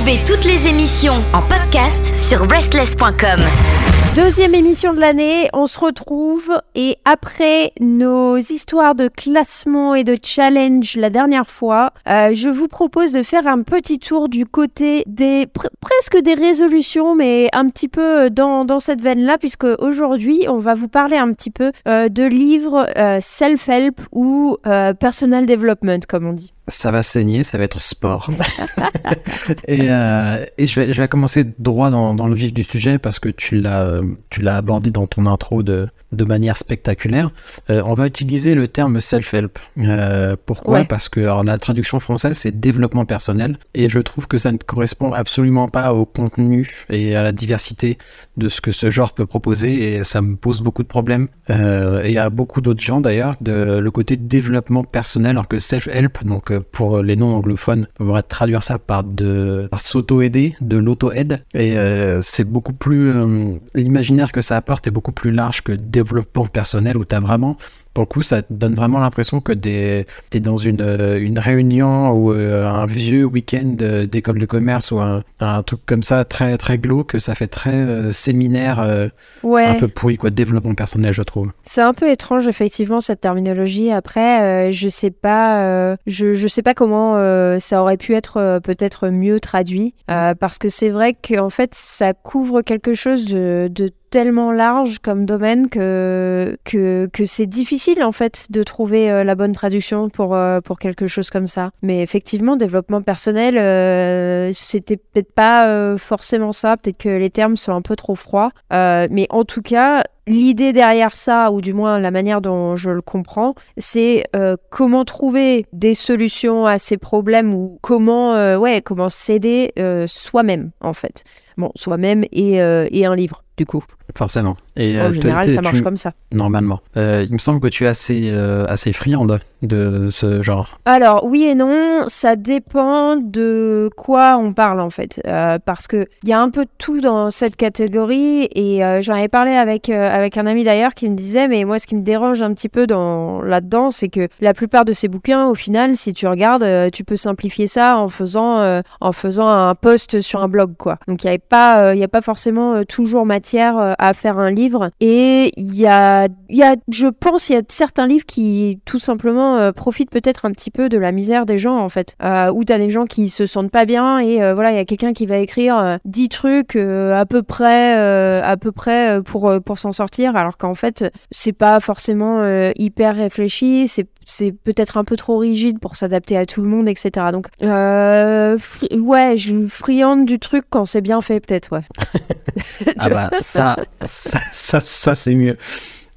Retrouvez toutes les émissions en podcast sur breastless.com. Deuxième émission de l'année, on se retrouve et après nos histoires de classement et de challenge la dernière fois, euh, je vous propose de faire un petit tour du côté des presque des résolutions, mais un petit peu dans, dans cette veine-là, puisque aujourd'hui on va vous parler un petit peu euh, de livres euh, self-help ou personal development comme on dit ça va saigner, ça va être sport. et, euh, je, vais, je vais commencer droit dans, le vif du sujet parce que tu l'as, tu l'as abordé dans ton intro de, de manière spectaculaire. Euh, on va utiliser le terme self-help. Euh, pourquoi Parce que alors, la traduction française, c'est développement personnel. Et je trouve que ça ne correspond absolument pas au contenu et à la diversité de ce que ce genre peut proposer. Et ça me pose beaucoup de problèmes. Euh, et à beaucoup d'autres gens d'ailleurs, de le côté développement personnel, alors que self-help, donc pour les non anglophones, on pourrait traduire ça par de s'auto-aider, de l'auto-aide. Et c'est beaucoup plus... L'imaginaire que ça apporte est beaucoup plus large que développement personnel où tu as vraiment pour le coup, ça donne vraiment l'impression que tu es dans une, euh, une réunion ou euh, un vieux week-end d'école de commerce ou un, un, truc comme ça, très, très glauque, ça fait très euh, séminaire, un peu pourri, quoi, développement personnel, je trouve. C'est un peu étrange, effectivement, cette terminologie. Après, je sais pas, je, je sais pas comment ça aurait pu être peut-être mieux traduit, parce que c'est vrai qu'en fait, ça couvre quelque chose de, de tellement large comme domaine que, que, que c'est difficile en fait de trouver euh, la bonne traduction pour, euh, pour quelque chose comme ça. Mais effectivement, développement personnel, euh, c'était peut-être pas forcément ça, peut-être que les termes sont un peu trop froids. mais en tout cas, l'idée derrière ça, ou du moins la manière dont je le comprends, c'est comment trouver des solutions à ces problèmes ou comment, ouais, comment s'aider soi-même en fait. Bon, soi-même et, et un livre du coup. Forcément. Et, en euh, général, ça marche comme ça. Normalement. Euh, il me semble que tu es assez, euh, assez friande de ce genre. Alors, oui et non, ça dépend de quoi on parle en fait. parce qu'il y a un peu de tout dans cette catégorie et j'en avais parlé avec, avec un ami d'ailleurs qui me disait, mais moi, ce qui me dérange un petit peu dans, là-dedans, c'est que la plupart de ces bouquins, au final, si tu regardes, tu peux simplifier ça en faisant, en faisant un post sur un blog, quoi. Donc, il n'y a, pas, a pas forcément toujours matière à faire un livre. Et il y a, y a, je pense, il y a certains livres qui tout simplement euh, profitent peut-être un petit peu de la misère des gens en fait. Euh, où tu as des gens qui se sentent pas bien et euh, voilà, il y a quelqu'un qui va écrire 10 trucs à peu près, à peu près pour, pour s'en sortir, alors qu'en fait, c'est pas forcément hyper réfléchi, c'est c'est peut-être un peu trop rigide pour s'adapter à tout le monde, etc. Donc, euh, ouais, je friande du truc quand c'est bien fait, peut-être, ouais. ah bah, ça, ça, ça c'est mieux.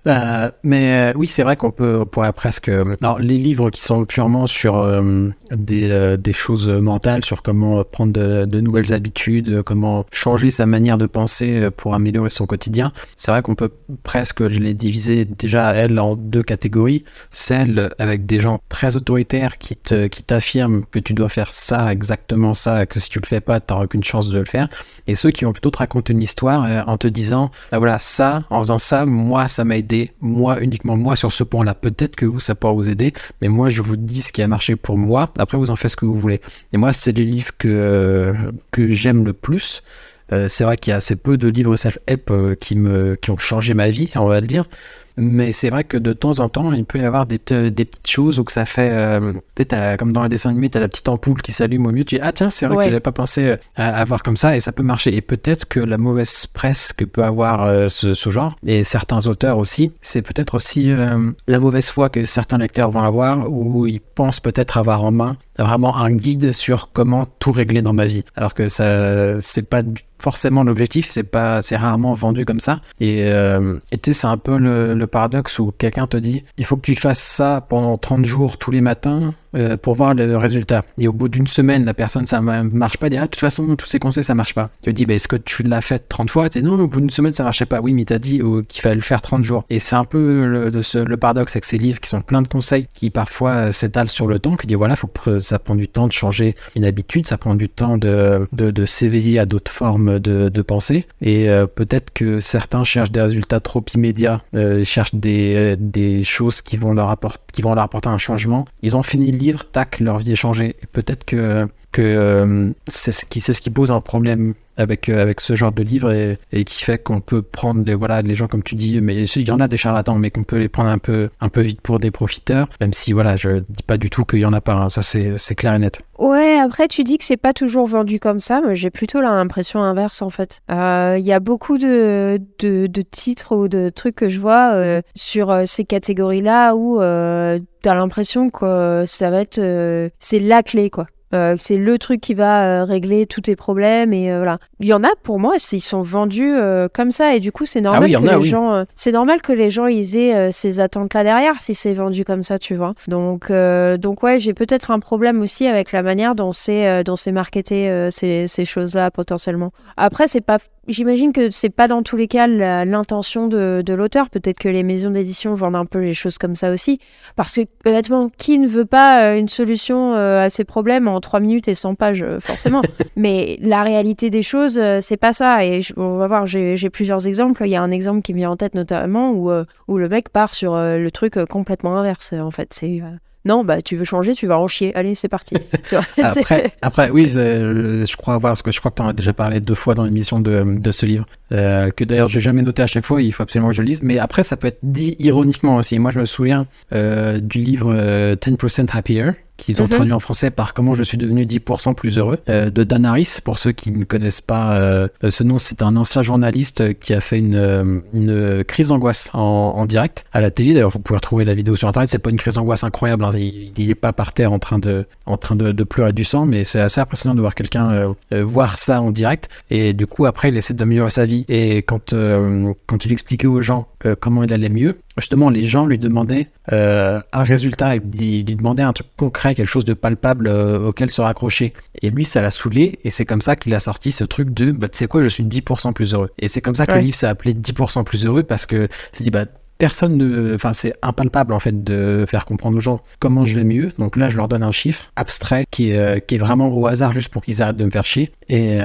Euh, mais euh, oui, c'est vrai qu'on peut, on pourrait presque. Alors, les livres qui sont purement sur euh, des, choses mentales, sur comment prendre de, nouvelles habitudes, comment changer sa manière de penser pour améliorer son quotidien, c'est vrai qu'on peut presque les diviser déjà, elles, en deux catégories. Celles avec des gens très autoritaires qui t'affirment que tu dois faire ça, exactement ça, que si tu le fais pas, tu n'auras aucune chance de le faire. Et ceux qui vont plutôt te raconter une histoire en te disant, ah, voilà, ça, en faisant ça, moi, ça m'a aidé moi, uniquement moi, sur ce point-là. Peut-être que vous, ça pourra vous aider, mais moi, je vous dis ce qui a marché pour moi. Après, vous en faites ce que vous voulez. Et moi, c'est les livres que, que j'aime le plus. Euh, c'est vrai qu'il y a assez peu de livres self-help euh, qui, me, qui ont changé ma vie, on va le dire. Mais c'est vrai que de temps en temps, il peut y avoir des, des petites choses où que ça fait. Euh, peut-être comme dans un dessin animé, tu as la petite ampoule qui s'allume au mieux. Tu dis Ah, tiens, c'est vrai que je pas pensé euh, à avoir comme ça et ça peut marcher. Et peut-être que la mauvaise presse que peut avoir euh, ce, ce, genre, et certains auteurs aussi, c'est peut-être aussi la mauvaise foi que certains lecteurs vont avoir où ils pensent peut-être avoir en main vraiment un guide sur comment tout régler dans ma vie. Alors que ça, c'est pas forcément l'objectif, c'est pas, c'est rarement vendu comme ça. Et euh, c'est un peu le, le paradoxe où quelqu'un te dit, il faut que tu fasses ça pendant 30 jours tous les matins euh, pour voir le résultat. Et au bout d'une semaine, la personne, ça marche pas. dit, ah, de toute façon, tous ces conseils, ça marche pas. Tu te dis, bah, est-ce que tu l'as fait 30 fois? Tu dis, non, au bout d'une semaine, ça marchait pas. Oui, mais t'as dit oh, qu'il fallait le faire 30 jours. Et c'est un peu le, paradoxe avec ces livres qui sont pleins de conseils qui parfois euh, s'étalent sur le temps, qui dit, voilà, faut ça prend du temps de changer une habitude, ça prend du temps de, de, de s'éveiller à d'autres formes de, de pensée. Et euh, peut-être que certains cherchent des résultats trop immédiats, euh, cherchent des, des choses qui vont, leur apporter, qui vont leur apporter un changement. Ils ont fini le tac, leur vie est changée. Peut-être que que c'est ce qui c'est ce qui pose un problème avec, euh, avec ce genre de livre et, qui fait qu'on peut prendre les, voilà, les gens, comme tu dis, mais il y en a des charlatans, mais qu'on peut les prendre un peu, un peu vite pour des profiteurs, même si voilà, je dis pas du tout qu'il y en a pas, hein. ça c'est clair et net. Ouais, après tu dis que c'est pas toujours vendu comme ça, mais j'ai plutôt l'impression inverse en fait. Euh, il y a beaucoup de, de, de, titres ou de trucs que je vois euh, sur ces catégories-là où tu as l'impression que ça va être... c'est la clé quoi. Euh, c'est le truc qui va euh, régler tous tes problèmes et euh, voilà. Il y en a pour moi, ils sont vendus comme ça et du coup c'est ah normal que les gens, c'est normal que les gens ils aient ces attentes là derrière si c'est vendu comme ça, tu vois. Donc donc ouais, j'ai peut-être un problème aussi avec la manière dont c'est dont c'est marketé ces, ces choses là potentiellement. Après c'est pas J'imagine que c'est pas dans tous les cas l'intention de, de l'auteur. Peut-être que les maisons d'édition vendent un peu les choses comme ça aussi. Parce que honnêtement, qui ne veut pas euh, une solution euh, à ses problèmes en 3 minutes et 100 pages, euh, forcément. Mais la réalité des choses, c'est pas ça. Et on va voir, j'ai plusieurs exemples. Il y a un exemple qui me vient en tête notamment où, où le mec part sur le truc complètement inverse. En fait, c'est non, bah tu veux changer, tu vas en chier. Allez, c'est parti. après, après, oui, je crois avoir, parce que je crois que tu en as déjà parlé deux fois dans l'émission de, de, ce livre, euh, que d'ailleurs j'ai jamais noté à chaque fois, il faut absolument que je le lise. Mais après, ça peut être dit ironiquement aussi. Moi, je me souviens euh, du livre 10% euh, Happier, qu'ils ont mhm. traduit en français par Comment je suis devenu 10% plus heureux, euh, de Dan Harris. Pour ceux qui ne connaissent pas euh, ce nom, c'est un ancien journaliste qui a fait une, euh, une crise d'angoisse en, en, direct à la télé. D'ailleurs, vous pouvez retrouver la vidéo sur Internet. C'est pas une crise d'angoisse incroyable. Hein. Il n'est pas par terre en train de, en train de, de pleurer du sang, mais c'est assez impressionnant de voir quelqu'un voir ça en direct. Et du coup, après, il essaie d'améliorer sa vie. Et quand, quand il expliquait aux gens comment il allait mieux, justement, les gens lui demandaient euh, un résultat, il, lui demandait un truc concret, quelque chose de palpable euh, auquel se raccrocher. Et lui, ça l'a saoulé, et c'est comme ça qu'il a sorti ce truc de, bah, tu sais quoi, je suis 10% plus heureux. Et c'est comme ça que le livre s'est appelé 10% plus heureux, parce que c'est dit, bah, personne ne. Enfin, c'est impalpable en fait de faire comprendre aux gens comment je vais mieux. Donc là, je leur donne un chiffre abstrait qui est, euh, qui est vraiment au hasard juste pour qu'ils arrêtent de me faire chier. Et,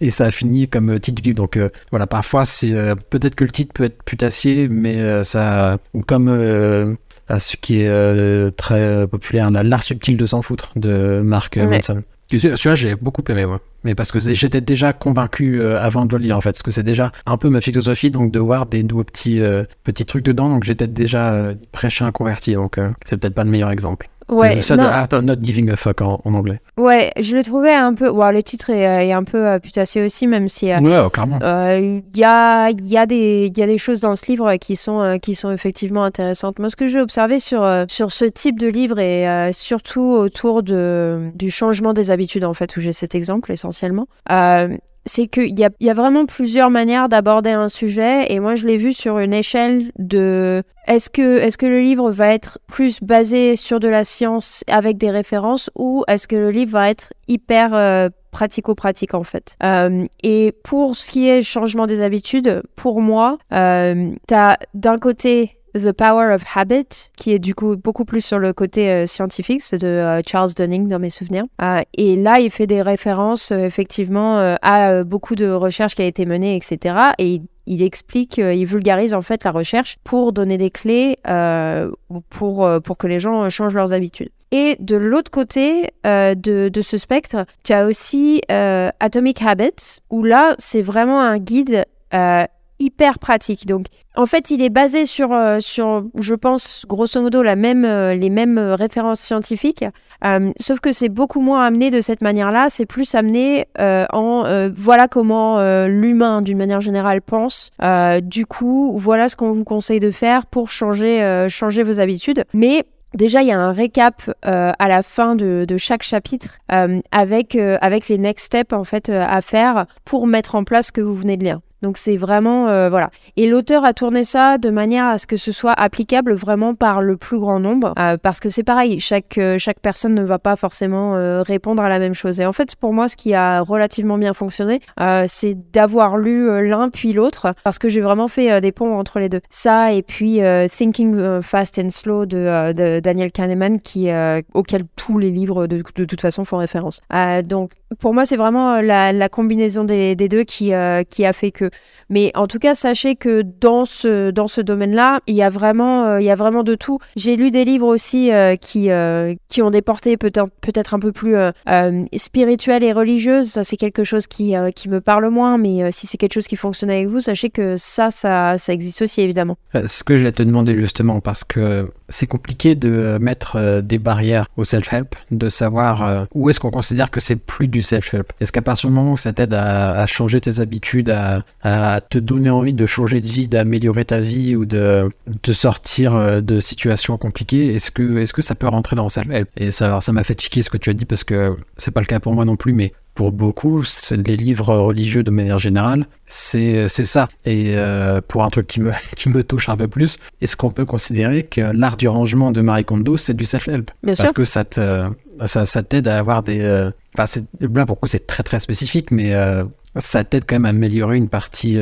et ça a fini comme titre du livre. Donc euh, voilà, parfois c'est euh, peut-être que le titre peut être putassier, mais euh, ça ou comme ce qui est très populaire, l'art subtil de s'en foutre de Mark Manson. Celui-là, j'ai beaucoup aimé, moi. Mais parce que j'étais déjà convaincu avant de le lire, en fait. Parce que c'est déjà un peu ma philosophie, donc de voir des nouveaux petits, petits trucs dedans. Donc j'étais déjà prêché un converti. Donc c'est peut-être pas le meilleur exemple. Ouais, ça de of Not Giving a Fuck en, anglais. Ouais, je le trouvais un peu. Bon, le titre est, un peu euh, putassier aussi, même si. Euh, ouais, clairement. Il euh, y, a, y, a des, y a des choses dans ce livre qui sont, qui sont effectivement intéressantes. Moi, ce que j'ai observé sur, sur ce type de livre et surtout autour de, du changement des habitudes, en fait, où j'ai cet exemple essentiellement, c'est qu'il y a, y a vraiment plusieurs manières d'aborder un sujet et moi je l'ai vu sur une échelle de est-ce que, est que le livre va être plus basé sur de la science avec des références ou est-ce que le livre va être hyper euh, pratico-pratique en fait. Euh, et pour ce qui est changement des habitudes, pour moi, euh, tu as d'un côté The Power of Habit, qui est du coup beaucoup plus sur le côté euh, scientifique, c'est de euh, Charles Dunning dans mes souvenirs. Euh, et là, il fait des références effectivement à beaucoup de recherches qui a été menées, etc. Et il, explique, il vulgarise en fait la recherche pour donner des clés pour, pour que les gens changent leurs habitudes. Et de l'autre côté de, de, ce spectre, tu as aussi Atomic Habits, où là, c'est vraiment un guide hyper pratique. Donc, en fait, il est basé sur, euh, sur je pense, grosso modo, la même, euh, les mêmes euh, références scientifiques, sauf que c'est beaucoup moins amené de cette manière-là. C'est plus amené en voilà comment l'humain, d'une manière générale, pense. du coup, voilà ce qu'on vous conseille de faire pour changer, changer vos habitudes. Mais Déjà, il y a un récap à la fin de, de chaque chapitre avec, avec les next steps en fait à faire pour mettre en place ce que vous venez de lire. Donc c'est vraiment euh, voilà. Et l'auteur a tourné ça de manière à ce que ce soit applicable vraiment par le plus grand nombre, euh, parce que c'est pareil, chaque euh, chaque personne ne va pas forcément répondre à la même chose. Et en fait, pour moi, ce qui a relativement bien fonctionné, c'est d'avoir lu l'un puis l'autre, parce que j'ai vraiment fait des ponts entre les deux. Ça et puis Thinking Fast and Slow de, Daniel Kahneman, qui auquel tous les livres de, de, toute façon font référence. donc pour moi, c'est vraiment la, combinaison des, deux qui, qui a fait que. Mais en tout cas, sachez que dans ce, dans ce domaine-là, il y a vraiment, il y a vraiment de tout. J'ai lu des livres aussi qui, qui ont des portées peut-être peut-être un peu plus spirituelles et religieuses. Ça, c'est quelque chose qui, qui me parle moins, mais si c'est quelque chose qui fonctionne avec vous, sachez que ça, ça, ça existe aussi, évidemment. Ce que je vais te demander justement, parce que c'est compliqué de mettre des barrières au self-help, de savoir où est-ce qu'on considère que c'est plus du self-help. Est-ce qu'à partir du moment où ça t'aide à, changer tes habitudes, à, te donner envie de changer de vie, d'améliorer ta vie ou de, de sortir de situations compliquées, est-ce que, est-ce que ça peut rentrer dans self-help Et ça, ça m'a fatigué ce que tu as dit parce que c'est pas le cas pour moi non plus, mais pour beaucoup, les livres religieux de manière générale, c'est ça. Et euh, pour un truc qui me, qui me touche un peu plus, est-ce qu'on peut considérer que l'art du rangement de Marie Kondo, c'est du self-help? Parce que ça t'aide ça, ça à avoir des... Euh, enfin, là, pour c'est très très spécifique, mais euh, ça t'aide quand même à améliorer une partie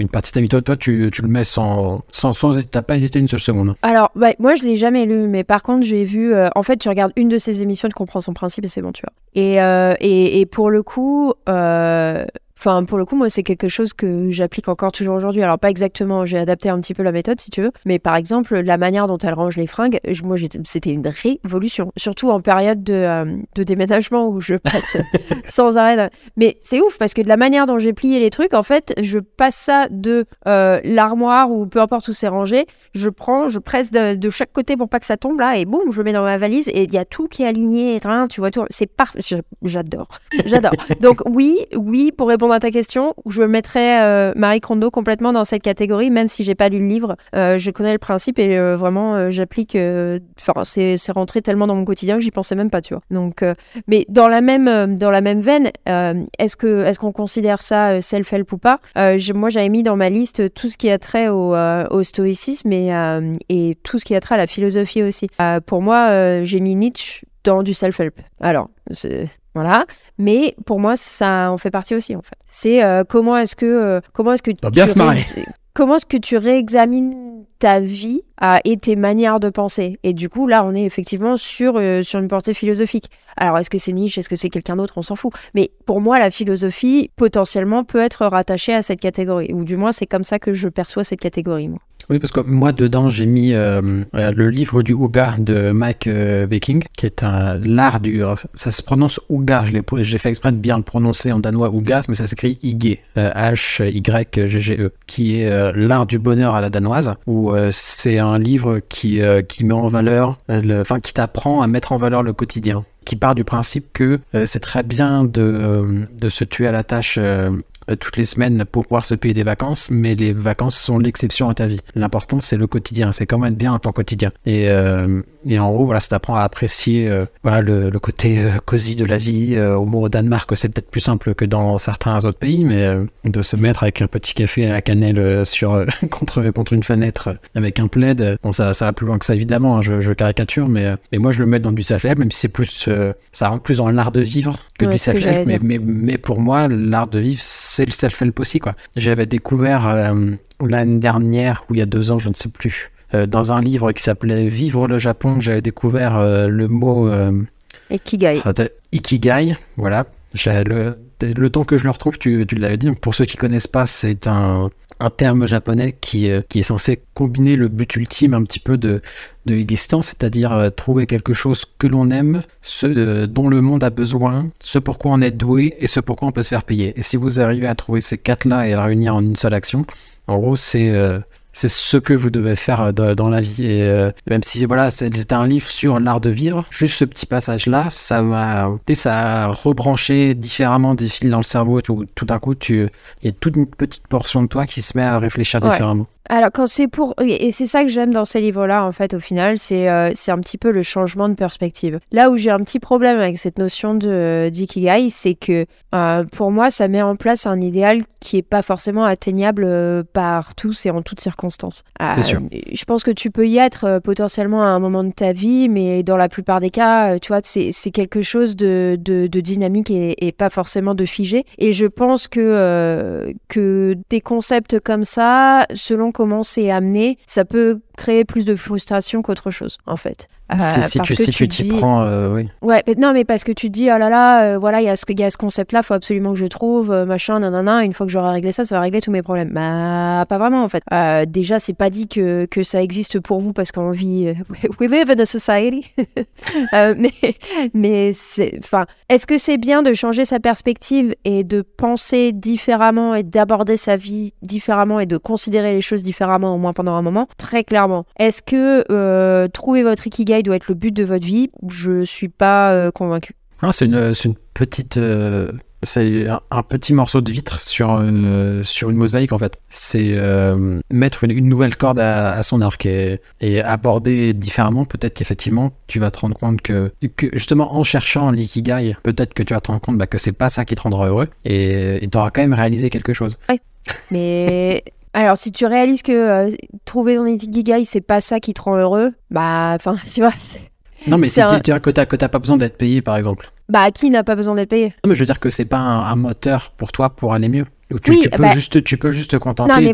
une partie de ta Toi, tu, tu, le mets sans, sans, sans t'as pas hésité une seule seconde. Alors, moi, je l'ai jamais lu, mais par contre, j'ai vu. Euh, en fait, tu regardes une de ces émissions, tu comprends son principe et c'est bon, tu vois. Et, euh, et, pour le coup, euh, Enfin, pour le coup, moi, c'est quelque chose que j'applique encore toujours aujourd'hui. Alors, pas exactement, j'ai adapté un petit peu la méthode, si tu veux. Mais par exemple, la manière dont elle range les fringues, moi, c'était une révolution. Surtout en période de, euh, de déménagement où je passe sans arrêt. Mais c'est ouf parce que de la manière dont j'ai plié les trucs, en fait, je passe ça de euh, l'armoire ou peu importe où c'est rangé. Je prends, je presse de, chaque côté pour pas que ça tombe là et boum, je mets dans ma valise et il y a tout qui est aligné. Tu vois, tout. C'est parfait. J'adore. J'adore. Donc, oui, oui, pour répondre à ta question, je mettrais euh, Marie Kondo complètement dans cette catégorie, même si j'ai pas lu le livre. Euh, je connais le principe et euh, vraiment j'applique. Enfin, c'est rentré tellement dans mon quotidien que j'y pensais même pas, tu vois. Donc, mais dans la même dans la même veine, est-ce que est-ce qu'on considère ça self-help ou pas? Moi, j'avais mis dans ma liste tout ce qui a trait au, stoïcisme et tout ce qui a trait à la philosophie aussi. pour moi, j'ai mis Nietzsche dans du self-help. Alors, voilà. Mais pour moi, ça en fait partie aussi, en fait. C'est euh, comment est-ce que euh, comment est-ce que tu bien se comment est-ce que tu réexamines ta vie euh, et tes manières de penser? Et du coup, là, on est effectivement sur, sur une portée philosophique. Alors, est-ce que c'est Nietzsche Est-ce que c'est quelqu'un d'autre? On s'en fout. Mais pour moi, la philosophie, potentiellement, peut être rattachée à cette catégorie. Ou du moins, c'est comme ça que je perçois cette catégorie, moi. Oui, parce que moi, dedans, j'ai mis euh, euh, le livre du Ouga de Mike euh, Viking, qui est l'art du. Ça se prononce Ouga. J'ai fait exprès de bien le prononcer en danois Ougas, mais ça s'écrit Ige, H-Y-G-G-E, qui est l'art du bonheur à la danoise, où c'est un livre qui, qui met en valeur, enfin, qui t'apprend à mettre en valeur le quotidien qui part du principe que c'est très bien de, de, se tuer à la tâche toutes les semaines pour pouvoir se payer des vacances, mais les vacances sont l'exception à ta vie. L'important, c'est le quotidien, c'est comment être bien ton quotidien. Et, euh, et en gros, voilà, ça t'apprend à apprécier euh, voilà, le, côté cosy de la vie. au mot au Danemark, c'est peut-être plus simple que dans certains autres pays, mais de se mettre avec un petit café à la cannelle sur, contre, contre une fenêtre avec un plaid, bon, ça, ça va plus loin que ça, évidemment, hein, je, caricature, mais, mais moi, je le mets dans du self même si c'est plus, ça rentre plus dans l'art de vivre que du self mais, mais, mais pour moi, l'art de vivre, c'est le self-help aussi, quoi. J'avais découvert euh, l'année dernière, ou il y a deux ans, je ne sais plus, euh, dans un livre qui s'appelait Vivre le Japon, j'avais découvert euh, le mot... Ikigai. Ikigai, voilà. Le, le temps que je le retrouve, tu, tu l'avais dit. Pour ceux qui connaissent pas, c'est un, un terme japonais qui, qui est censé combiner le but ultime un petit peu de, de l'existence, c'est-à-dire euh, trouver quelque chose que l'on aime, ce dont le monde a besoin, ce pourquoi on est doué et ce pourquoi on peut se faire payer. Et si vous arrivez à trouver ces quatre-là et à les réunir en une seule action, en gros, c'est euh, c'est ce que vous devez faire euh, dans, la vie. Et euh, même si voilà, c'était un livre sur l'art de vivre, juste ce petit passage-là, ça m'a, ça a rebranché différemment des fils dans le cerveau. Tout, tout d'un coup, tu, il y a toute une petite portion de toi qui se met à réfléchir différemment. Alors, quand c'est pour. Et c'est ça que j'aime dans ces livres-là, en fait, au final, c'est euh, c'est un petit peu le changement de perspective. Là où j'ai un petit problème avec cette notion de d'ikigai, c'est que euh, pour moi, ça met en place un idéal qui est pas forcément atteignable euh, par tous et en toutes circonstances. c'est sûr. Je pense que tu peux y être potentiellement à un moment de ta vie, mais dans la plupart des cas, tu vois, c'est quelque chose de, de, de dynamique et, et, pas forcément de figé. Et je pense que, que des concepts comme ça, selon comment c'est amené, ça peut créer plus de frustration qu'autre chose, en fait. si, tu, si tu t'y prends, oui. Ouais, mais non, mais parce que tu te dis, oh là là, voilà, il y a ce, y a ce concept-là, faut absolument que je trouve, machin, nanana, une fois que j'aurai réglé ça, ça va régler tous mes problèmes. Bah, pas vraiment, en fait. déjà, c'est pas dit que, que ça existe pour vous parce qu'on vit, we live in a society. mais, mais enfin, est-ce que c'est bien de changer sa perspective et de penser différemment et d'aborder sa vie différemment et de considérer les choses différemment, au moins pendant un moment? Très clairement. Est-ce que euh, trouver votre ikigai doit être le but de votre vie? Je suis pas euh, convaincu. Ah, c'est une, une, petite euh, c'est un, petit morceau de vitre sur une, sur une mosaïque en fait. C'est euh, mettre une, nouvelle corde à, son arc et, aborder différemment. Peut-être qu'effectivement tu vas te rendre compte que, justement en cherchant l'ikigai, peut-être que tu vas te rendre compte bah, que c'est pas ça qui te rendra heureux et tu auras quand même réalisé quelque chose. Oui, mais. Alors, si tu réalises que euh, trouver ton ikigai, c'est pas ça qui te rend heureux, bah, enfin, tu vois. Non, mais c'est un... dire que t'as pas besoin d'être payé, par exemple. Bah, qui n'a pas besoin d'être payé? Non, mais je veux dire que c'est pas un, moteur pour toi pour aller mieux. Tu, tu, peux bah juste, tu peux juste te contenter.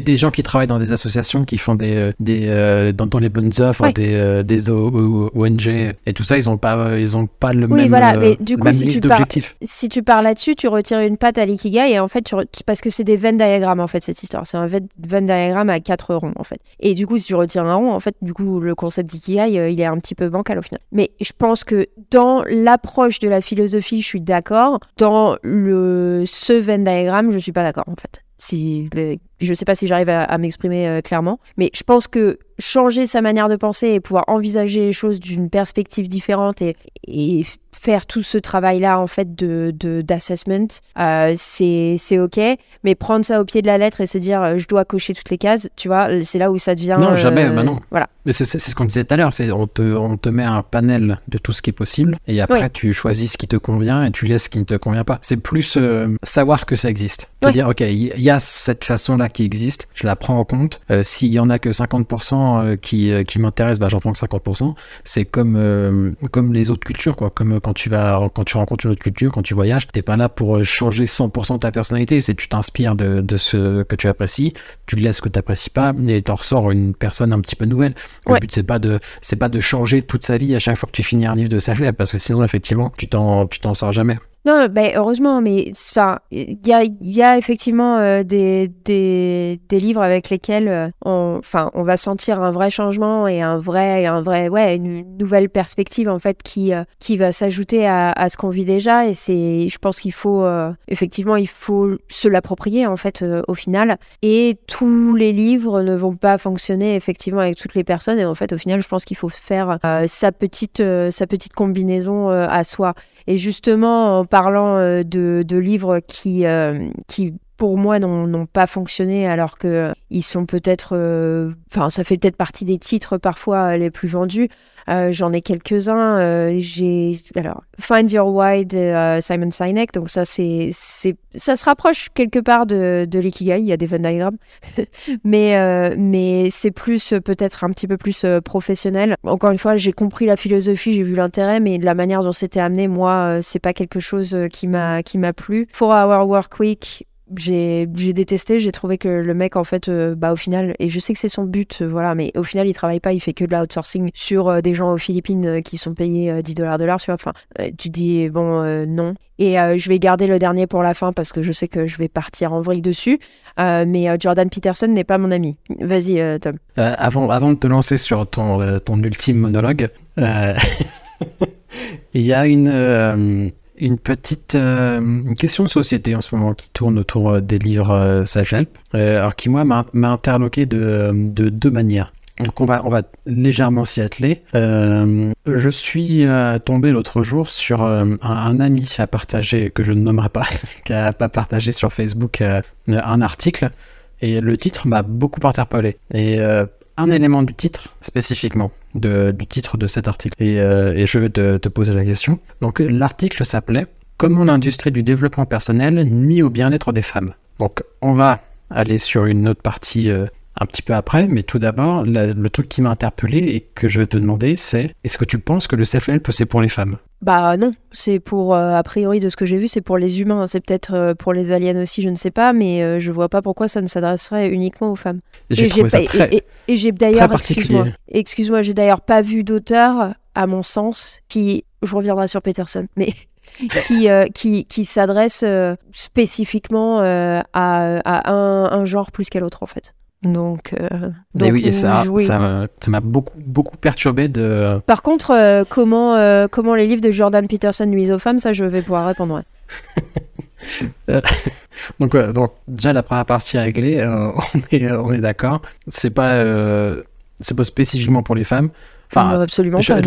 des, gens qui travaillent dans des associations, qui font des, euh, des euh, dans, les bonnes offres, des, euh, des ONG et tout ça, ils n'ont pas, ils ont pas le même, voilà. mais du coup, si liste d'objectifs. Si tu pars là-dessus, tu retires une patte à l'ikigai et en fait, tu parce que c'est des Venn diagrammes en fait cette histoire. C'est un Venn diagramme à quatre ronds en fait. Et du coup, si tu retires un rond, en fait, du coup, le concept d'ikigai, il est un petit peu bancal au final. Mais je pense que dans l'approche de la philosophie, je suis d'accord. Dans le ce Venn diagramme, je suis pas d'accord en fait. Si je sais pas si j'arrive à, m'exprimer euh, clairement, mais je pense que changer sa manière de penser et pouvoir envisager les choses d'une perspective différente et faire tout ce travail-là en fait de d'assessment, euh, c'est c'est ok. Mais prendre ça au pied de la lettre et se dire euh, je dois cocher toutes les cases, tu vois, c'est là où ça devient. Non, jamais, bah non. Voilà. Mais c'est ce qu'on disait tout à l'heure, c'est on te on te met un panel de tout ce qui est possible et après tu choisis ce qui te convient et tu laisses ce qui ne te convient pas. C'est plus euh, savoir que ça existe. Te dire ok, il y, a cette façon-là qui existe, je la prends en compte. S'il y en a que 50% qui qui m'intéressent, bah j'en prends que 50%. C'est comme comme les autres cultures quoi, comme quand tu vas, quand tu rencontres une autre culture, quand tu voyages, t'es pas là pour euh, changer 100% ta personnalité. C'est tu t'inspires de, ce que tu apprécies, tu laisses ce que tu n'apprécies pas et t'en ressors une personne un petit peu nouvelle. Le but c'est pas de, c'est pas de changer toute sa vie à chaque fois que tu finis un livre de Safley parce que sinon effectivement tu t'en, tu t'en sors jamais. Non, ben, heureusement, mais il y a, effectivement euh, des, des, livres avec lesquels euh, on, on va sentir un vrai changement et un vrai, un vrai, ouais, une nouvelle perspective en fait qui, euh, qui va s'ajouter à, à, ce qu'on vit déjà. Et c'est, je pense qu'il faut, effectivement, il faut se l'approprier en fait au final. Et tous les livres ne vont pas fonctionner effectivement avec toutes les personnes. Et en fait, au final, je pense qu'il faut faire sa petite, sa petite combinaison à soi. Et justement, parlant euh, de, livres qui, euh, qui pour moi n'ont pas fonctionné alors que euh, ils sont peut-être enfin ça fait peut-être partie des titres parfois les plus vendus euh, j'en ai quelques-uns. Euh, j'ai alors Find Your Why de euh, Simon Sinek. Donc ça c'est ça se rapproche quelque part de, de l'ikigai. Il y a des Venn diagrammes, mais mais c'est plus peut-être un petit peu plus professionnel. Encore une fois, j'ai compris la philosophie, j'ai vu l'intérêt, mais la manière dont c'était amené, moi, c'est pas quelque chose qui m'a qui m'a plu. Four Hour Work Week j'ai détesté, j'ai trouvé que le mec en fait euh, bah au final et je sais que c'est son but euh, voilà mais au final il travaille pas, il fait que de l'outsourcing sur euh, des gens aux Philippines qui sont payés 10 dollars de l'heure, tu vois. Enfin, tu dis bon non. Et je vais garder le dernier pour la fin parce que je sais que je vais partir en vrille dessus. mais Jordan Peterson n'est pas mon ami. Vas-y Tom. avant avant de te lancer sur ton ton ultime monologue, il y a une une petite euh, question de société en ce moment qui tourne autour euh, des livres euh, Sage-Help, alors qui moi m'a interloqué de, de, deux manières. Donc on va, on va légèrement s'y atteler. je suis tombé l'autre jour sur un, ami à partager, que je ne nommerai pas, qui a pas partagé sur Facebook un article, et le titre m'a beaucoup interpellé. Un élément du titre spécifiquement, du titre de cet article. Et, euh, je vais te, poser la question. Donc l'article s'appelait Comment l'industrie du développement personnel nuit au bien-être des femmes. Donc on va aller sur une autre partie euh, un petit peu après, mais tout d'abord, le truc qui m'a interpellé et que je vais te demander, c'est est-ce que tu penses que le self-help, c'est pour les femmes? Bah non, c'est pour, euh, a priori de ce que j'ai vu, c'est pour les humains. C'est peut-être euh, pour les aliens aussi, je ne sais pas, mais euh, je vois pas pourquoi ça ne s'adresserait uniquement aux femmes. J'ai trouvé ça très, et, j'ai d'ailleurs, excuse-moi, excuse-moi, j'ai d'ailleurs pas vu d'auteur, à mon sens, qui, je reviendrai sur Peterson, mais qui, qui, qui s'adresse spécifiquement à, à un, un, genre plus qu'à l'autre en fait. Donc, euh, donc oui, et ça, ça, m'a beaucoup, beaucoup perturbé de. Par contre, euh, comment, euh, comment les livres de Jordan Peterson nuisent aux femmes, ça, je vais pouvoir répondre. donc, donc, déjà, la première partie réglée, on est, on est d'accord. C'est pas, c'est pas spécifiquement pour les femmes. Enfin, absolument pas.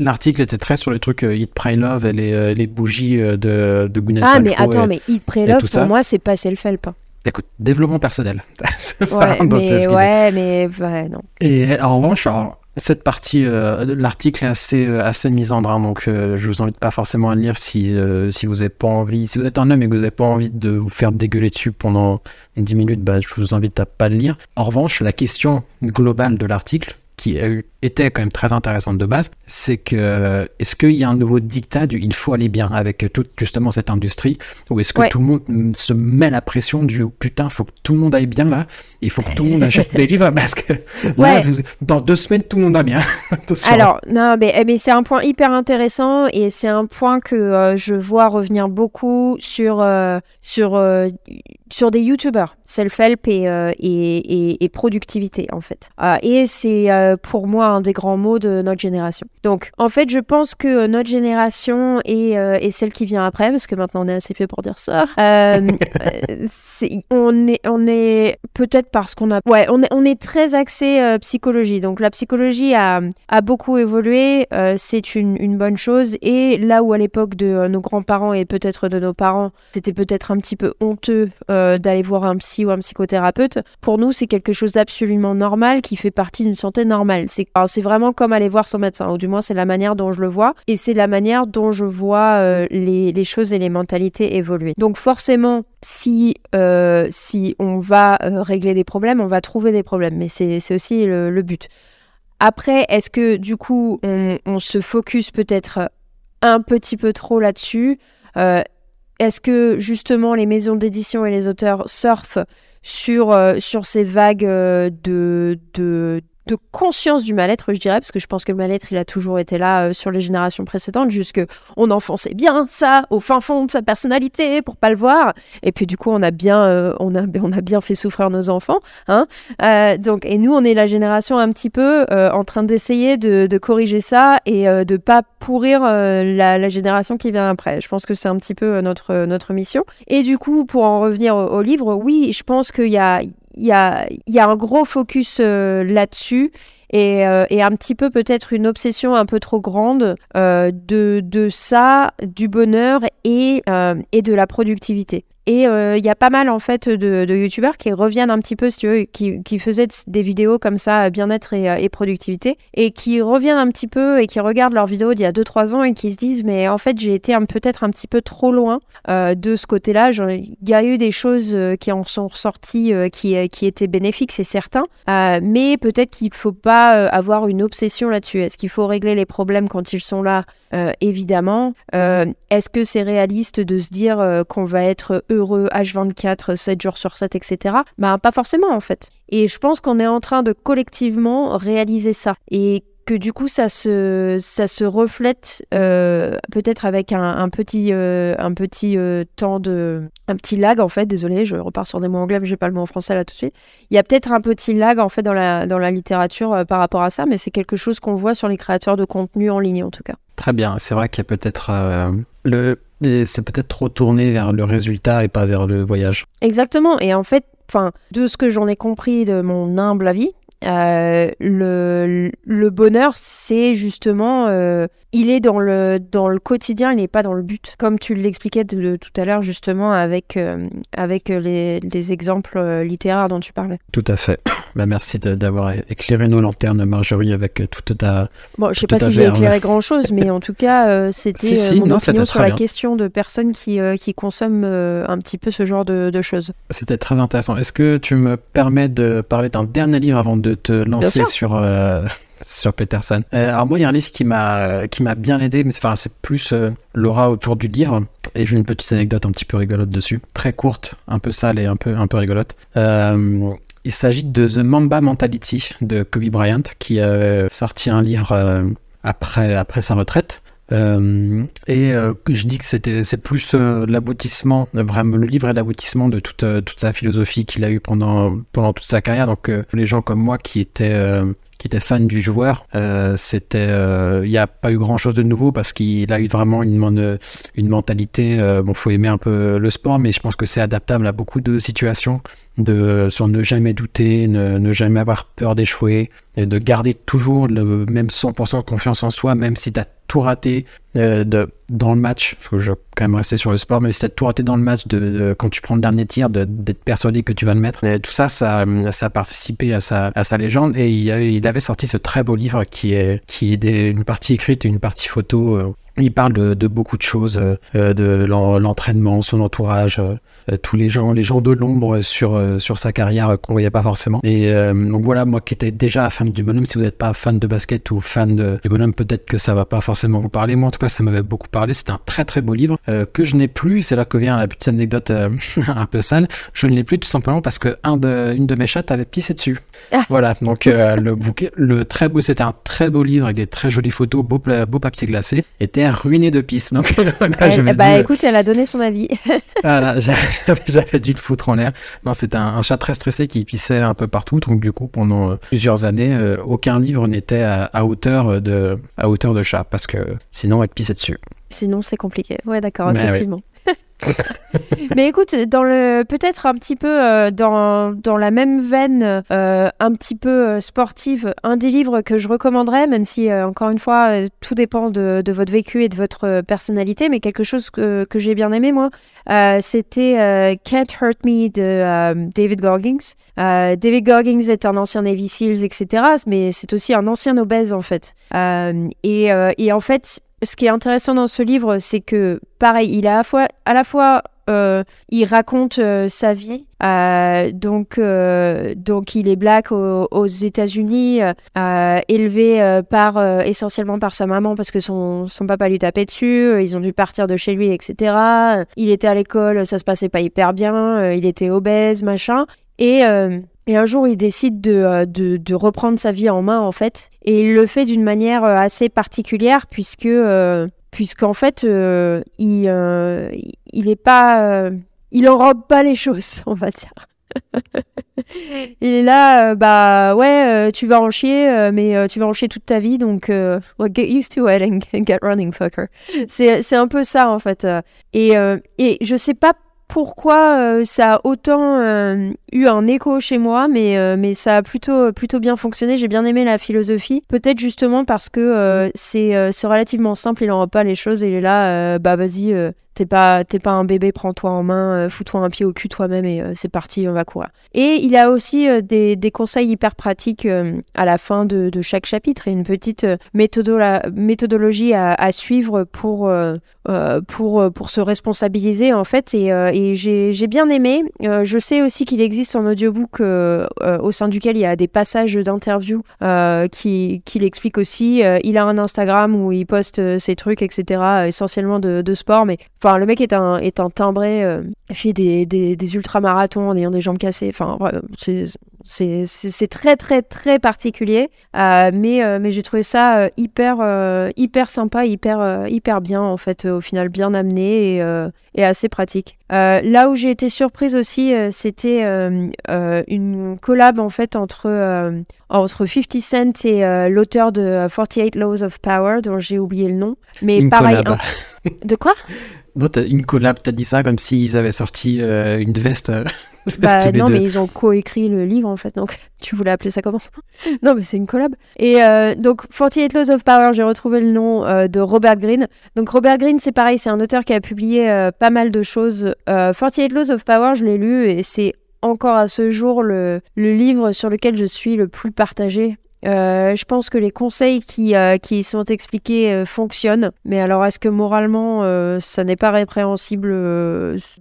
L'article était très sur les trucs Eat, Pray, Love et les, les bougies de, de Gwyneth Ah, mais attends, mais Eat, Pray, Love, pour moi, c'est pas self-help. Écoute, développement personnel. ouais, mais, ouais, mais ouais, non. Et en revanche, cette partie, euh, l'article est assez, euh, assez misandre, hein, donc euh, je vous invite pas forcément à le lire si, si vous n'avez pas envie, si vous êtes un homme et que vous n'avez pas envie de vous faire dégueuler dessus pendant 10 minutes, bah, je vous invite à pas le lire. En revanche, la question globale de l'article, qui était quand même très intéressante de base, c'est que est-ce qu'il y a un nouveau dictat du il faut aller bien avec toute justement cette industrie, ou est-ce que tout le monde se met la pression du putain, faut que tout le monde aille bien là, il faut que tout le monde achète des livres parce que dans deux semaines tout le monde va bien. Alors non, mais, eh, mais c'est un point hyper intéressant et c'est un point que euh, je vois revenir beaucoup sur euh, sur euh, sur des youtubeurs, self-help et, et, et, productivité en fait. et c'est pour moi un des grands mots de notre génération. Donc, en fait, je pense que notre génération et, euh, celle qui vient après, parce que maintenant on est assez fait pour dire ça, euh, euh, on est, on est peut-être parce qu'on a, ouais, on est, on est très axé psychologie. Donc, la psychologie a, a beaucoup évolué, c'est une, une, bonne chose. Et là où à l'époque de nos grands-parents et peut-être de nos parents, c'était peut-être un petit peu honteux d'aller voir un psy ou un psychothérapeute, pour nous, c'est quelque chose d'absolument normal qui fait partie d'une santé normale. C'est vraiment comme aller voir son médecin, ou du moins c'est la manière dont je le vois, et c'est la manière dont je vois euh, les, choses et les mentalités évoluer. Donc forcément, si, euh, si on va euh, régler des problèmes, on va trouver des problèmes, mais c'est aussi le, but. Après, est-ce que du coup, on, se focus peut-être un petit peu trop là-dessus? Est-ce que justement les maisons d'édition et les auteurs surfent sur, sur ces vagues de, de, de conscience du mal-être, je dirais, parce que je pense que le mal-être, il a toujours été là euh, sur les générations précédentes, jusque on enfonçait bien ça au fin fond de sa personnalité pour pas le voir. Et puis du coup, on a bien, euh, on a, on a bien fait souffrir nos enfants. Hein euh, donc, et nous, on est la génération un petit peu en train d'essayer de, corriger ça et de pas pourrir la, la, génération qui vient après. Je pense que c'est un petit peu notre, notre mission. Et du coup, pour en revenir au, au livre, oui, je pense qu'il y a, il y a, un gros focus euh, là-dessus et, euh, et, un petit peu peut-être une obsession un peu trop grande euh, de, de, ça, du bonheur et, et de la productivité. Et euh, il y a pas mal en fait de, de youtubeurs qui reviennent un petit peu, si tu veux, qui, faisaient des vidéos comme ça, bien-être et, euh, et, productivité, et qui reviennent un petit peu et qui regardent leurs vidéos d'il y a 2-3 ans et qui se disent mais en fait j'ai été peut-être un petit peu trop loin euh, de ce côté-là. Il y a eu des choses qui en sont ressorties qui, qui étaient bénéfiques, c'est certain, mais peut-être qu'il ne faut pas avoir une obsession là-dessus. Est-ce qu'il faut régler les problèmes quand ils sont là? Évidemment. Est-ce que c'est réaliste de se dire qu'on va être heureux H24, 7 jours sur 7, etc. Bah, pas forcément en fait. Et je pense qu'on est en train de collectivement réaliser ça. Et que du coup ça se, ça se reflète euh, peut-être avec un, petit, euh, un petit euh, temps de... un petit lag en fait, désolé, je repars sur des mots anglais mais j'ai pas le mot en français là tout de suite. Il y a peut-être un petit lag en fait dans la, dans la littérature par rapport à ça, mais c'est quelque chose qu'on voit sur les créateurs de contenu en ligne en tout cas. Très bien, c'est vrai qu'il y a peut-être le... C'est peut-être trop tourné vers le résultat et pas vers le voyage. Exactement, et en fait, enfin, de ce que j'en ai compris de mon humble avis, euh, le, le, bonheur, c'est justement, euh, il est dans le, dans le quotidien, il n'est pas dans le but. Comme tu l'expliquais tout à l'heure, justement, avec, euh, avec les, les, exemples littéraires dont tu parlais. Tout à fait. Bah, merci d'avoir éclairé nos lanternes, Marjorie, avec toute ta. Bon, je sais pas si j'ai éclairé grand chose, mais en tout cas, c'était mon opinion sur la question de personnes qui, qui consomment un petit peu ce genre de, de choses. C'était très intéressant. Est-ce que tu me permets de parler d'un dernier livre avant de te lancer sur sur Peterson? Euh, alors moi, il y a un livre qui m'a qui m'a bien aidé, mais enfin, c'est plus euh, l'aura autour du livre. Et j'ai une petite anecdote un petit peu rigolote dessus, très courte, un peu sale et un peu un peu rigolote. Euh, il s'agit de The Mamba Mentality de Kobe Bryant, qui a sorti un livre après après sa retraite. Euh, et euh, je dis que c'était c'est plus l'aboutissement vraiment le livre est l'aboutissement de toute toute sa philosophie qu'il a eu pendant pendant toute sa carrière donc les gens comme moi qui étaient qui était fan du joueur, euh, c'était, euh, il n'y a pas eu grand chose de nouveau parce qu'il a eu vraiment une, une mentalité. Euh, bon, faut aimer un peu le sport, mais je pense que c'est adaptable à beaucoup de situations. De sur ne jamais douter, ne, ne jamais avoir peur d'échouer, et de garder toujours le même 100% de confiance en soi, même si tu as tout raté euh, de, dans le match, faut que je quand même rester sur le sport, mais si tu as tout raté dans le match, de, quand tu prends le dernier tir, d'être persuadé que tu vas le mettre. Et tout ça, ça, ça a participé à sa, à sa légende. Et il, avait sorti ce très beau livre qui est, qui est une partie écrite et une partie photo. Euh, il parle de, de, beaucoup de choses, euh, de l'entraînement, son entourage, euh, tous les gens, les gens de l'ombre sur, euh, sur sa carrière qu'on voyait pas forcément. Et euh, donc voilà, moi qui étais déjà fan du bonhomme, si vous n'êtes pas fan de basket ou fan de, du bonhomme, peut-être que ça va pas forcément vous parler. Moi en tout cas, ça m'avait beaucoup parlé. C'est un très très beau livre que je n'ai plus. C'est là que vient la petite anecdote un peu sale. Je ne l'ai plus tout simplement parce que un de, une de mes chattes avait pissé dessus. Ah. Voilà, donc le bouquet, le très beau, c'était un très beau livre avec des très jolies photos, beau, beau papier glacé, était ruiné de pisse. Donc voilà, bah écoute, elle a donné son avis. voilà, j'avais dû le foutre en l'air. Non, c'était un, chat très stressé qui pissait un peu partout. Donc du coup, pendant euh, plusieurs années, euh, aucun livre n'était à, hauteur de à hauteur de chat parce que sinon, elle pissait dessus. Sinon, c'est compliqué. Ouais, d'accord, effectivement. Mais écoute, dans le peut-être un petit peu euh, dans, dans la même veine, euh, un petit peu euh, sportive, un des livres que je recommanderais, même si encore une fois tout dépend de, de, votre vécu et de votre personnalité, mais quelque chose que, que j'ai bien aimé moi, c'était Can't Hurt Me de David Goggins. David Goggins est un ancien Navy Seals, etc., mais c'est aussi un ancien obèse en fait. et, et en fait, ce qui est intéressant dans ce livre, c'est que, pareil, il a à la fois, euh, il raconte euh, sa vie. Euh, donc, donc, il est black aux, États-Unis, élevé par essentiellement par sa maman parce que son, son papa lui tapait dessus. Ils ont dû partir de chez lui, etc. Il était à l'école, ça se passait pas hyper bien. il était obèse, machin. Et et un jour, il décide euh, de, de, reprendre sa vie en main, en fait. Et il le fait d'une manière euh, assez particulière, puisque, euh, puisqu'en fait, il, il est pas. il enrobe pas les choses, on va dire. il est là, bah ouais, tu vas en chier, mais tu vas en chier toute ta vie, donc get used to it and get running, fucker. C'est un peu ça, en fait. Et, et je sais pas pourquoi euh, ça a autant euh, eu un écho chez moi, mais, euh, mais ça a plutôt, plutôt bien fonctionné. J'ai bien aimé la philosophie. Peut-être justement parce que c'est relativement simple, il n'en pas les choses il est là, bah vas-y, T'es pas, pas un bébé, prends-toi en main, euh, fous-toi un pied au cul toi-même et euh, c'est parti, on va courir. Et il a aussi euh, des, des, conseils hyper pratiques à la fin de, chaque chapitre et une petite méthodologie à, à, suivre pour, pour, pour se responsabiliser en fait. Et, et j'ai, bien aimé. je sais aussi qu'il existe en audiobook au sein duquel il y a des passages d'interviews qui, qui l'expliquent aussi. il a un Instagram où il poste ses trucs, etc., essentiellement de, sport, mais Enfin, le mec est un, est un timbré, euh, fait des, des, des ultramarathons en ayant des jambes cassées. Enfin, c'est c'est très, très, très particulier. Euh, mais euh, mais j'ai trouvé ça euh, hyper, hyper sympa, hyper, hyper bien, en fait, au final, bien amené et, et assez pratique. là où j'ai été surprise aussi, c'était une collab, en fait, entre, entre 50 Cent et l'auteur de 48 Laws of Power, dont j'ai oublié le nom. Mais pareil. De quoi? Une collab, t'as dit ça comme s'ils avaient sorti une veste bah, non, mais ils ont coécrit le livre en fait, donc tu voulais appeler ça comment? Non, mais c'est une collab. Et euh, donc, 48 Laws of Power, j'ai retrouvé le nom euh, de Robert Greene. Donc, Robert Greene, c'est pareil, c'est un auteur qui a publié euh, pas mal de choses. 48 Laws of Power, je l'ai lu et c'est encore à ce jour le, le livre sur lequel je suis le plus partagé euh, je pense que les conseils qui, euh, qui sont expliqués euh, fonctionnent, mais alors est-ce que moralement ça n'est pas répréhensible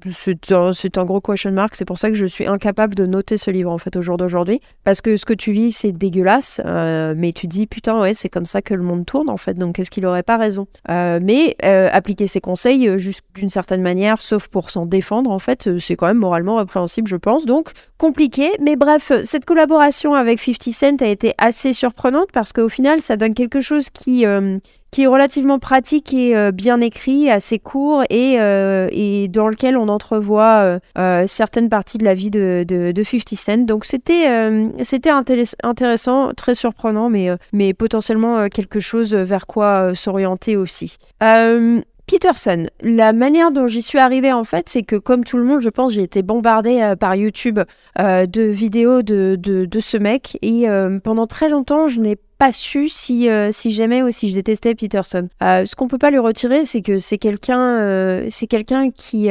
C'est un, gros question mark. C'est pour ça que je suis incapable de noter ce livre en fait au jour d'aujourd'hui, parce que ce que tu vis c'est dégueulasse, mais tu dis putain ouais c'est comme ça que le monde tourne en fait, donc est-ce qu'il aurait pas raison? Mais appliquer ces conseils juste d'une certaine manière, sauf pour s'en défendre en fait, c'est quand même moralement répréhensible je pense, donc compliqué. Mais bref, cette collaboration avec 50 Cent a été assez surprenante parce qu'au final, ça donne quelque chose qui, euh, est relativement pratique et euh, bien écrit, assez court et, euh, dans lequel on entrevoit certaines parties de la vie de, de, de 50 Cent. Donc c'était c'était intéressant, très surprenant, mais, mais potentiellement quelque chose vers quoi s'orienter aussi. Peterson, la manière dont j'y suis arrivée en fait, c'est que comme tout le monde, je pense, j'ai été bombardée euh, par YouTube euh, de vidéos de, de, ce mec et euh, pendant très longtemps, je n'ai pas su si, si j'aimais ou si je détestais Peterson. ce qu'on peut pas lui retirer, c'est que c'est quelqu'un, c'est quelqu'un qui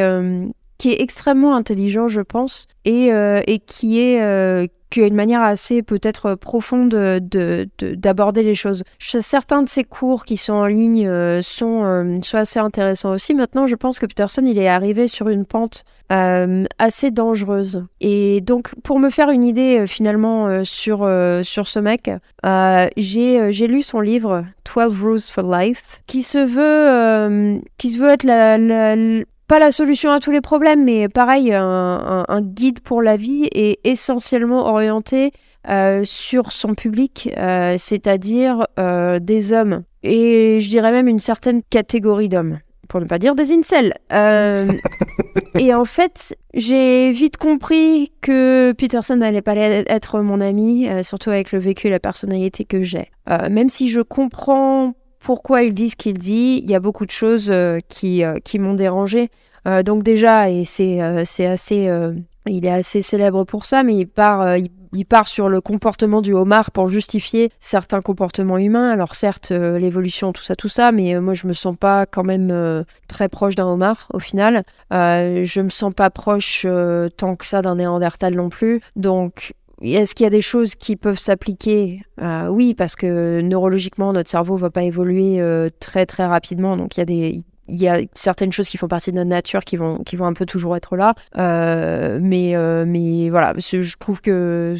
qui est extrêmement intelligent, je pense, et, et qui est qui a une manière assez peut-être profonde d'aborder de, les choses. Certains de ses cours qui sont en ligne euh, sont, euh, sont, assez intéressants aussi. Maintenant, je pense que Peterson, il est arrivé sur une pente euh, assez dangereuse. Et donc, pour me faire une idée finalement sur, sur ce mec, j'ai lu son livre 12 Rules for Life, qui se veut, qui se veut être la pas la solution à tous les problèmes, mais pareil, un, guide pour la vie est essentiellement orienté euh, sur son public, euh, c'est-à-dire euh, des hommes, et je dirais même une certaine catégorie d'hommes, pour ne pas dire des incels. et en fait, j'ai vite compris que Peterson n'allait pas être mon ami, surtout avec le vécu et la personnalité que j'ai. même si je comprends pourquoi il dit ce qu'il dit. Il y a beaucoup de choses euh, qui, euh, qui m'ont dérangé. Euh, donc déjà, et c'est c'est assez, il est assez célèbre pour ça, mais il part, il, part sur le comportement du homard pour justifier certains comportements humains. Alors certes, l'évolution, tout ça, tout ça, mais moi je me sens pas quand même très proche d'un homard au final. je me sens pas proche tant que ça d'un néandertal non plus. Donc est-ce qu'il y a des choses qui peuvent s'appliquer? Euh, Oui, parce que neurologiquement, notre cerveau ne va pas évoluer euh, très très rapidement. Donc il y a des il y a certaines choses qui font partie de notre nature qui vont, qui vont un peu toujours être là. Euh, mais, mais voilà, je trouve que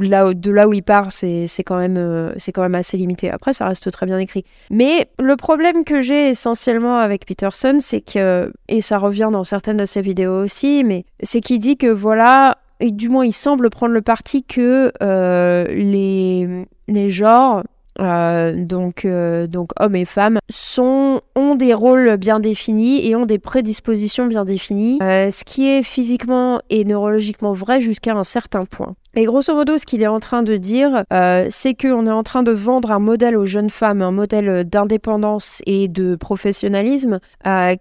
là, de là où il part, c'est quand, même, c'est quand même assez limité. Après, ça reste très bien écrit. Mais le problème que j'ai essentiellement avec Peterson, c'est que, et ça revient dans certaines de ses vidéos aussi, mais c'est qu'il dit que voilà, et du moins il semble prendre le parti que euh, les, les genres, euh, donc, euh, donc hommes et femmes, sont, ont des rôles bien définis et ont des prédispositions bien définies, ce qui est physiquement et neurologiquement vrai jusqu'à un certain point. Et grosso modo, ce qu'il est en train de dire, c'est qu'on est en train de vendre un modèle aux jeunes femmes, un modèle d'indépendance et de professionnalisme,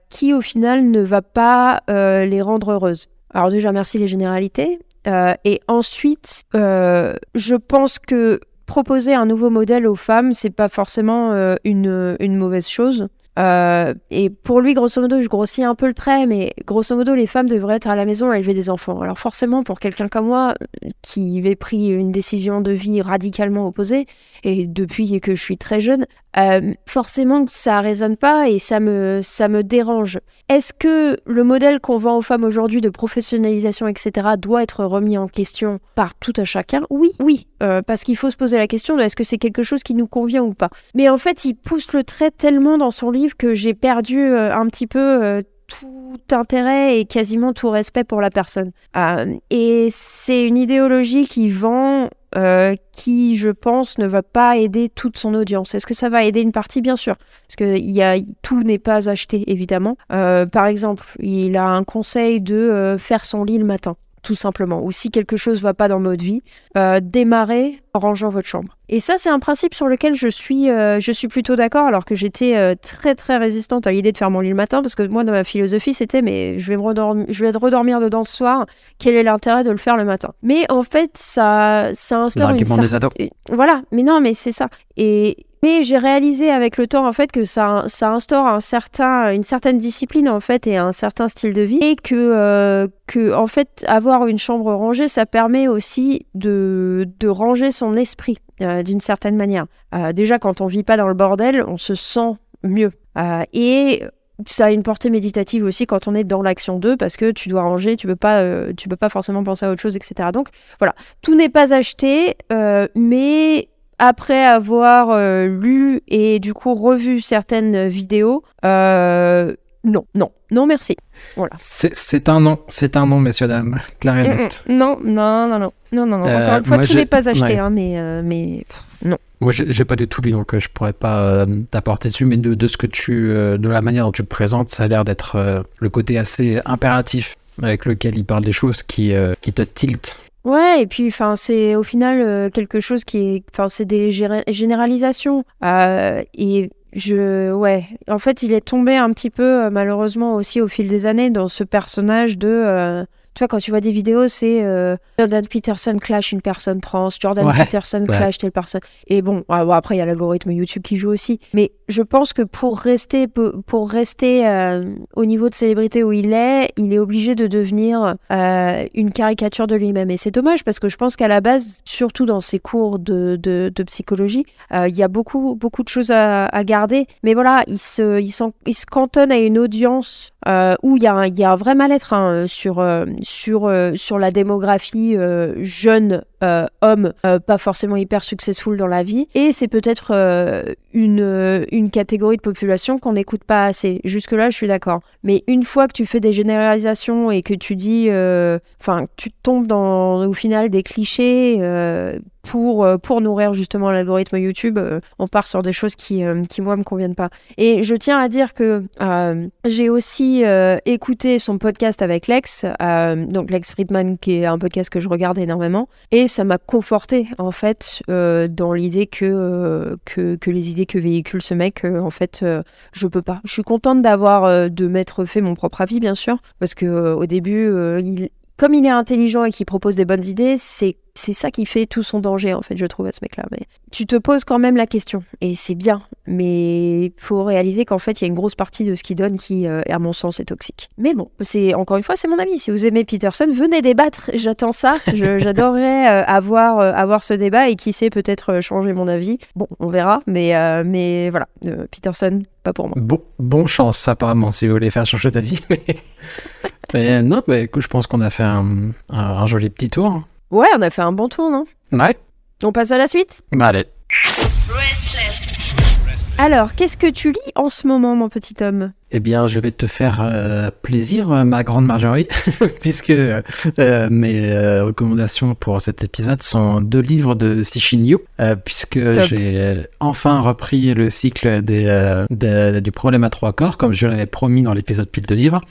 qui au final ne va pas les rendre heureuses. Alors déjà, merci les généralités. Euh, et ensuite, euh, je pense que proposer un nouveau modèle aux femmes, c'est pas forcément euh, une, une, mauvaise chose. Et pour lui, grosso modo, je grossis un peu le trait, mais grosso modo, les femmes devraient être à la maison à élever des enfants. Alors forcément, pour quelqu'un comme moi, qui avait pris une décision de vie radicalement opposée, et depuis que je suis très jeune, euh, forcément ça résonne pas et ça me, ça me dérange. Est-ce que le modèle qu'on vend aux femmes aujourd'hui de professionnalisation, etc., doit être remis en question par tout à chacun? Oui, oui, euh, parce qu'il faut se poser la question de est-ce que c'est quelque chose qui nous convient ou pas. Mais en fait, il pousse le trait tellement dans son livre que j'ai perdu euh, un petit peu tout intérêt et quasiment tout respect pour la personne. et c'est une idéologie qui vend euh, qui, je pense, ne va pas aider toute son audience. Est-ce que ça va aider une partie? Bien sûr, parce que y a, tout n'est pas acheté, évidemment. Euh, par exemple, il a un conseil de euh, faire son lit le matin tout simplement. Ou si quelque chose va pas dans votre vie, démarrer rangeant votre chambre. Et ça, c'est un principe sur lequel je suis, euh, je suis plutôt d'accord, alors que j'étais euh, très très résistante à l'idée de faire mon lit le matin, parce que moi, dans ma philosophie, c'était mais je vais me redormir, je vais redormir dedans ce soir. Quel est l'intérêt de le faire le matin? Mais en fait, ça, ça instaure une des ados. voilà, mais non, mais c'est ça. Et mais j'ai réalisé avec le temps en fait que ça, ça instaure un certain, une certaine discipline en fait et un certain style de vie et que, euh, que en fait avoir une chambre rangée ça permet aussi de, de ranger son esprit euh, d'une certaine manière. Euh, déjà quand on vit pas dans le bordel on se sent mieux Euh, et ça a une portée méditative aussi quand on est dans l'action 2 parce que tu dois ranger, tu peux pas, tu peux pas forcément penser à autre chose, etc. Donc voilà, tout n'est pas acheté, mais après avoir lu et du coup revu certaines vidéos, non, non, non merci. Voilà. C'est un non, c'est un non, messieurs, dames, clair et Mm, net. mm. Non, non, non, non, non, non, non. Euh, Encore une fois, tout n'est pas acheté, ouais. hein, mais, euh, mais pff, non. Moi, j'ai pas du tout lu, donc euh, je pourrais pas euh, t'apporter dessus, mais de, de ce que tu, euh, de la manière dont tu le présentes, ça a l'air d'être euh, le côté assez impératif avec lequel il parle des choses qui, euh, qui te tiltent. Ouais, et puis enfin c'est au final euh, quelque chose qui est, enfin c'est des généralisations Euh, et je, ouais, en fait il est tombé un petit peu euh, malheureusement aussi au fil des années dans ce personnage de, euh, tu vois quand tu vois des vidéos c'est euh, Jordan Peterson clash une personne trans, Jordan Ouais, Peterson ouais. clash telle personne. Et bon, ah, bon, après il y a l'algorithme YouTube qui joue aussi, mais je pense que pour rester pour rester euh, au niveau de célébrité où il est, il est obligé de devenir euh, une caricature de lui-même. Et c'est dommage parce que je pense qu'à la base, surtout dans ses cours de, de, de psychologie, il y a beaucoup, beaucoup de choses à, à garder. Mais voilà, il se, il il se cantonne à une audience où il y, a un- il y a un vrai mal-être hein, sur, sur, euh, sur la démographie euh, jeune euh, homme, euh, pas forcément hyper successful dans la vie. Et c'est peut-être euh, une, euh, une catégorie de population qu'on n'écoute pas assez. Jusque-là, je suis d'accord. Mais une fois que tu fais des généralisations et que tu dis, enfin, tu tombes dans, au final, des clichés pour, pour nourrir justement l'algorithme YouTube, on part sur des choses qui, qui moi, me conviennent pas. Et je tiens à dire que j'ai aussi écouté son podcast avec Lex, donc Lex Friedman, qui est un podcast que je regarde énormément, et ça m'a conforté en fait euh, dans l'idée que, euh, que que les idées que véhicule ce mec, euh, en fait, je peux pas. Je suis contente d'avoir de m'être fait mon propre avis, bien sûr, parce que au début, il, comme il est intelligent et qu'il propose des bonnes idées, c'est c'est ça qui fait tout son danger, en fait, je trouve, à ce mec-là. Mais tu te poses quand même la question, et c'est bien, mais il faut réaliser qu'en fait, il y a une grosse partie de ce qu'il donne qui, euh, à mon sens, est toxique. Mais bon, c'est encore une fois, c'est mon avis. Si vous aimez Peterson, venez débattre. J'attends ça. J'adorerais euh, avoir, euh, avoir ce débat et qui sait peut-être changer mon avis. Bon, on verra, mais, mais voilà, Peterson, pas pour moi. Bon, bon chance, apparemment, si vous voulez faire changer d'avis. Mais, mais non, bah, écoute, je pense qu'on a fait un, un, un joli petit tour. Ouais, on a fait un bon tour, non? Ouais. On passe à la suite? Allez. Alors, qu'est-ce que tu lis en ce moment, mon petit homme? Eh bien, je vais te faire euh, plaisir, euh, ma grande Marjorie, puisque euh, mes euh, recommandations pour cet épisode sont deux livres de euh, puisque j'ai enfin repris le cycle des, des- du problème à trois corps, comme je l'avais promis dans l'épisode pile de livres.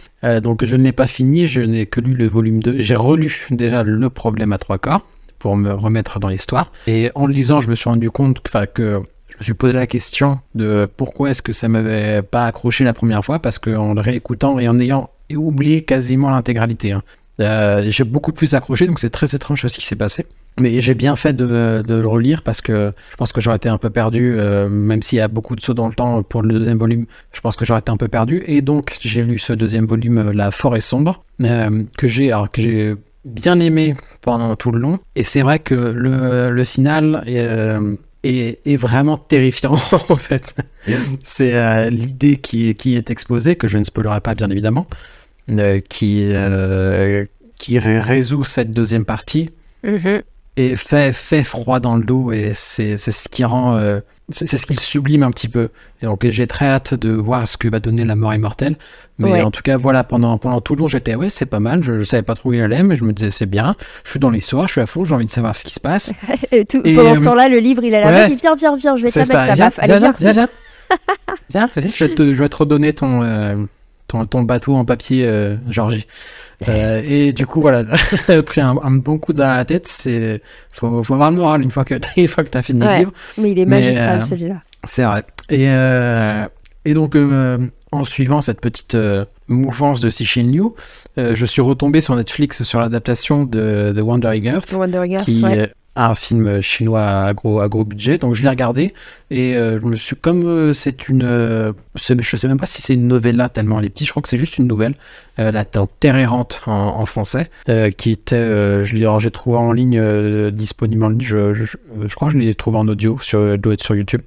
Donc, je ne l'ai pas fini, je n'ai que lu le volume 2. J'ai relu déjà le problème à trois corps pour me remettre dans l'histoire. Et en le lisant, je me suis rendu compte que je me suis posé la question de pourquoi est-ce que ça m'avait pas accroché la première fois, parce qu'en le réécoutant et en ayant oublié quasiment l'intégralité, hein, euh, j'ai beaucoup plus accroché, donc c'est très étrange ce qui s'est passé. Mais j'ai bien fait de, le relire parce que je pense que j'aurais été un peu perdu, euh, même s'il y a beaucoup de sauts dans le temps pour le deuxième volume, je pense que j'aurais été un peu perdu. Et donc j'ai lu ce deuxième volume, euh, La forêt sombre, que j'ai alors que j'ai bien aimé pendant tout le long. Et c'est vrai que le, le final est, vraiment terrifiant en fait. C'est euh, l'idée qui, est- qui est exposée, que je ne spoilerai pas bien évidemment, euh, qui, euh, qui ré- résout cette deuxième partie et fait, fait froid dans le dos et c'est c'est ce qui rend euh, c'est ce qui le sublime un petit peu et donc j'ai très hâte de voir ce que va donner la mort immortelle mais Ouais. en tout cas voilà pendant pendant tout le long j'étais ouais c'est pas mal je, je savais pas trop où il allait mais je me disais c'est bien je suis dans l'histoire je suis à fond j'ai envie de savoir ce qui se passe Et tout- Et, pendant euh, ce temps-là, le livre, il est là. ouais. Vas-y, viens, viens, viens, je vais te la mettre ça ta viens baffe. Allez, viens viens. viens viens, Viens, vas-y, je vais te je vais te redonner ton euh, ton, ton bateau en papier, Georgie. et du coup, voilà, pris un, bon coup dans la tête. C'est faut, faut avoir le moral une fois que une fois que t'as fini le livre. Mais il est magistral celui-là. C'est vrai. Et et donc en suivant cette petite mouvance de Cixin Liu, je suis retombé sur Netflix sur l'adaptation de The Wandering Earth, Wandering Earth qui ouais un film chinois à gros, budget. Donc je l'ai regardé et euh, je me suis comme euh, c'est une, euh, je sais même pas si c'est une novella tellement elle est petite. Je crois que c'est juste une nouvelle. la Terre errante en, français, qui était, je j'ai trouvé en ligne disponible en ligne. Je, je, crois que je l'ai trouvé en audio sur, doit être sur YouTube.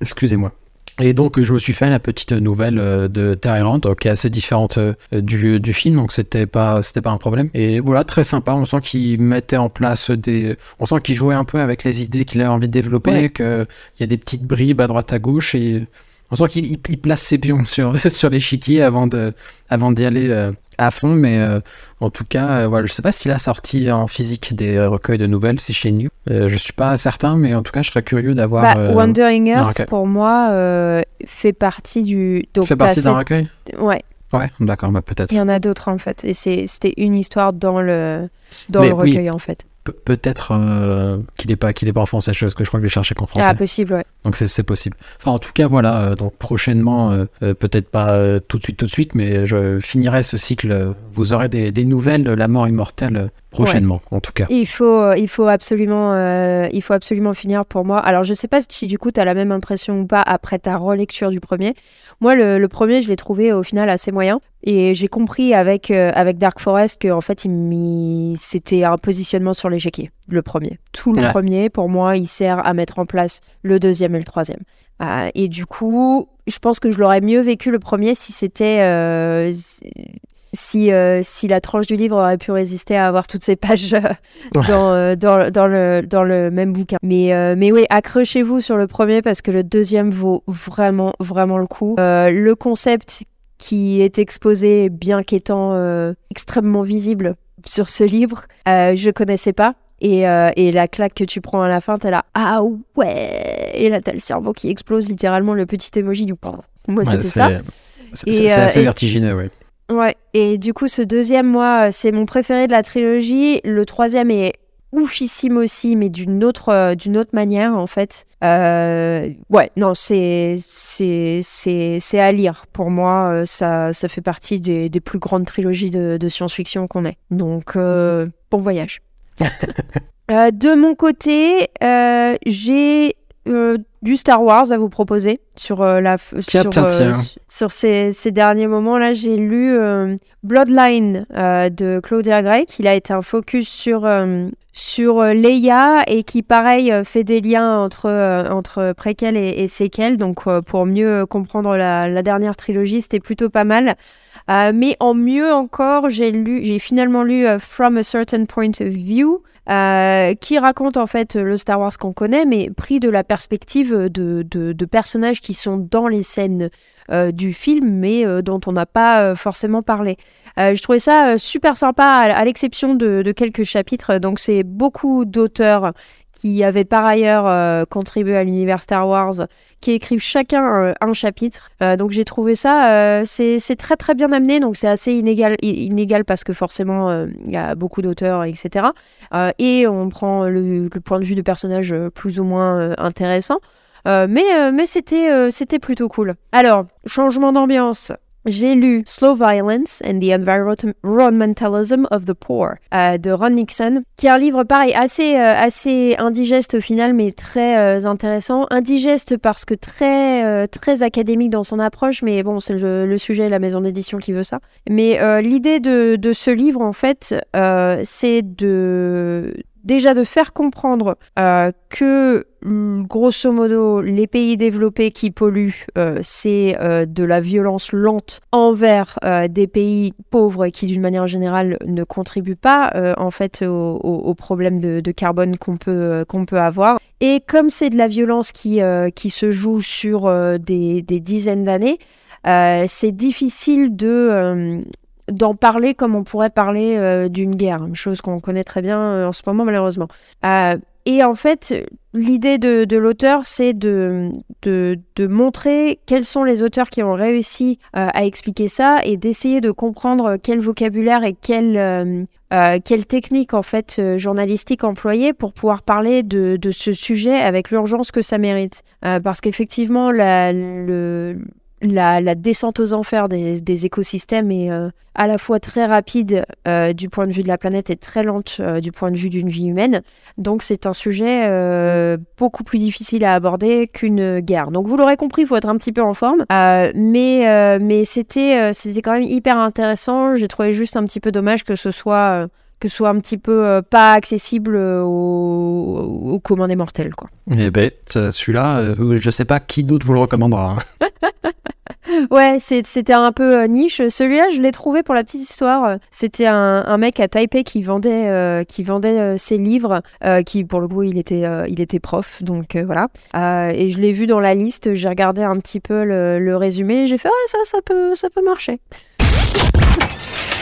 Excusez-moi. Et donc, je me suis fait la petite nouvelle euh, de errante, qui est assez différente euh, du, du film, donc c'était pas, c'était pas un problème. Et voilà, très sympa. On sent qu'il mettait en place des. On sent qu'il jouait un peu avec les idées qu'il a envie de développer, qu'il y a des petites bribes à droite à gauche, et on sent qu'il place ses pions sur, sur l'échiquier avant de, avant d'y aller euh, à fond, mais euh, en tout cas, euh, voilà, je sais pas s'il a sorti en physique des recueils de nouvelles, si chez New. je suis pas certain, mais en tout cas, je serais curieux d'avoir. Bah, Wandering Earth, pour moi, fait partie du. Donc, fait partie d'un recueil Ouais. Ouais, d'accord, bah, peut-être. Il y en a d'autres en fait, et c'était une histoire dans le, dans le recueil en fait peut-être euh, qu'il n'est pas qu'il est pas en français parce que je crois que je vais chercher qu'en français. Ah possible ouais. Donc c'est possible. Enfin en tout cas voilà euh, donc prochainement euh, peut-être pas tout de suite tout de suite mais je finirai ce cycle. Vous aurez des, des nouvelles de la mort immortelle prochainement en tout cas il faut il faut absolument il faut absolument finir pour moi alors je sais pas si du coup tu as la même impression ou pas après ta relecture du premier moi le, premier je l'ai trouvé au final assez moyen et j'ai compris avec avec Dark Forest que en fait c'était un positionnement sur les le premier. Tout le premier, pour moi, il sert à mettre en place le deuxième et le troisième. Euh, et du coup, je pense que je l'aurais mieux vécu le premier si c'était. Euh, si, euh, si la tranche du livre aurait pu résister à avoir toutes ces pages dans, dans, dans, le, dans le même bouquin. Mais, mais oui, accrochez-vous sur le premier parce que le deuxième vaut vraiment, vraiment le coup. le concept qui est exposé, bien qu'étant extrêmement visible sur ce livre, je connaissais pas. Et, euh, et, la claque que tu prends à la fin, t'es là, ah ouais Et là, t'as le cerveau qui explose, littéralement, le petit emoji du... Moi, c'était ça. C'est assez euh, vertigineux, ouais. Ouais, et du coup, ce deuxième, moi, c'est mon préféré de la trilogie. Le troisième est oufissime aussi, mais d'une autre, euh, d'une autre manière, en fait. ouais, non, c'est, c'est, c'est, à lire. Pour moi, ça, ça fait partie des, des plus grandes trilogies de, de science-fiction qu'on ait. Donc, bon voyage. Euh, de mon côté, euh, j'ai euh, du Star Wars à vous proposer sur la sur, ces, ces, derniers moments là j'ai lu Bloodline de Claudia Gray qui a été un focus sur sur Leia et qui pareil fait des liens entre entre préquel et, et séquel donc pour mieux comprendre la, la dernière trilogie c'était plutôt pas mal. Euh, mais en mieux encore, j'ai lu, j'ai finalement lu euh, From a Certain Point of View, euh, qui raconte en fait le Star Wars qu'on connaît, mais pris de la perspective de, de, personnages qui sont dans les scènes du film, mais dont on n'a pas forcément parlé. je trouvais ça super sympa, à, l'exception de, de, quelques chapitres. Donc c'est beaucoup d'auteurs qui avaient par ailleurs euh, contribué à l'univers Star Wars, qui écrivent chacun euh, un chapitre. Euh, donc j'ai trouvé ça, c'est très très bien amené, donc c'est assez inégal, inégal parce que forcément il y a beaucoup d'auteurs, etc. et on prend le, point de vue de personnages plus ou moins intéressants. mais mais c'était c'était plutôt cool. Alors, changement d'ambiance j'ai lu Slow Violence and the Environmentalism of the Poor euh, de Ron Nixon, qui est un livre pareil assez, euh, assez indigeste au final, mais très euh, intéressant. Indigeste parce que très, très académique dans son approche, mais bon, c'est le, le, sujet, la maison d'édition qui veut ça. Mais l'idée de, de, ce livre, en fait, c'est de déjà de faire comprendre euh, que mm, grosso modo les pays développés qui polluent euh, c'est euh, de la violence lente envers des pays pauvres qui d'une manière générale ne contribuent pas en fait de, carbone qu'on peut qu'on peut avoir. Et comme c'est de la violence qui qui se joue sur des, des, dizaines d'années c'est difficile de d'en parler comme on pourrait parler euh, d'une guerre, chose qu'on connaît très bien euh, en ce moment malheureusement. Euh, et en fait, l'idée de, l'auteur, c'est de, de, montrer quels sont les auteurs qui ont réussi à expliquer ça et d'essayer de comprendre quel vocabulaire et quel, euh, quelle technique en fait journalistique employer pour pouvoir parler de, ce sujet avec l'urgence que ça mérite. Parce qu'effectivement, la, descente aux enfers des, écosystèmes est à la fois très rapide du point de vue de la planète et très lente du point de vue d'une vie humaine. Donc c'est un sujet beaucoup plus difficile à aborder qu'une guerre. Donc vous l'aurez compris, il faut être un petit peu en forme. mais mais c'était c'était quand même hyper intéressant. J'ai trouvé juste un petit peu dommage que ce soit que ce soit un petit peu pas accessible aux, aux communs des mortels. Quoi. Eh ben, celui-là, je sais pas qui d'autre vous le recommandera. Hein. ouais, c'était un peu euh, niche. Celui-là, je l'ai trouvé pour la petite histoire. C'était un, mec à Taipei qui vendait, euh, qui vendait euh, ses livres, qui pour le coup, il était, il était prof, donc voilà. et je l'ai vu dans la liste. J'ai regardé un petit peu le, résumé. J'ai fait, ouais, ça, ça peut, ça peut marcher.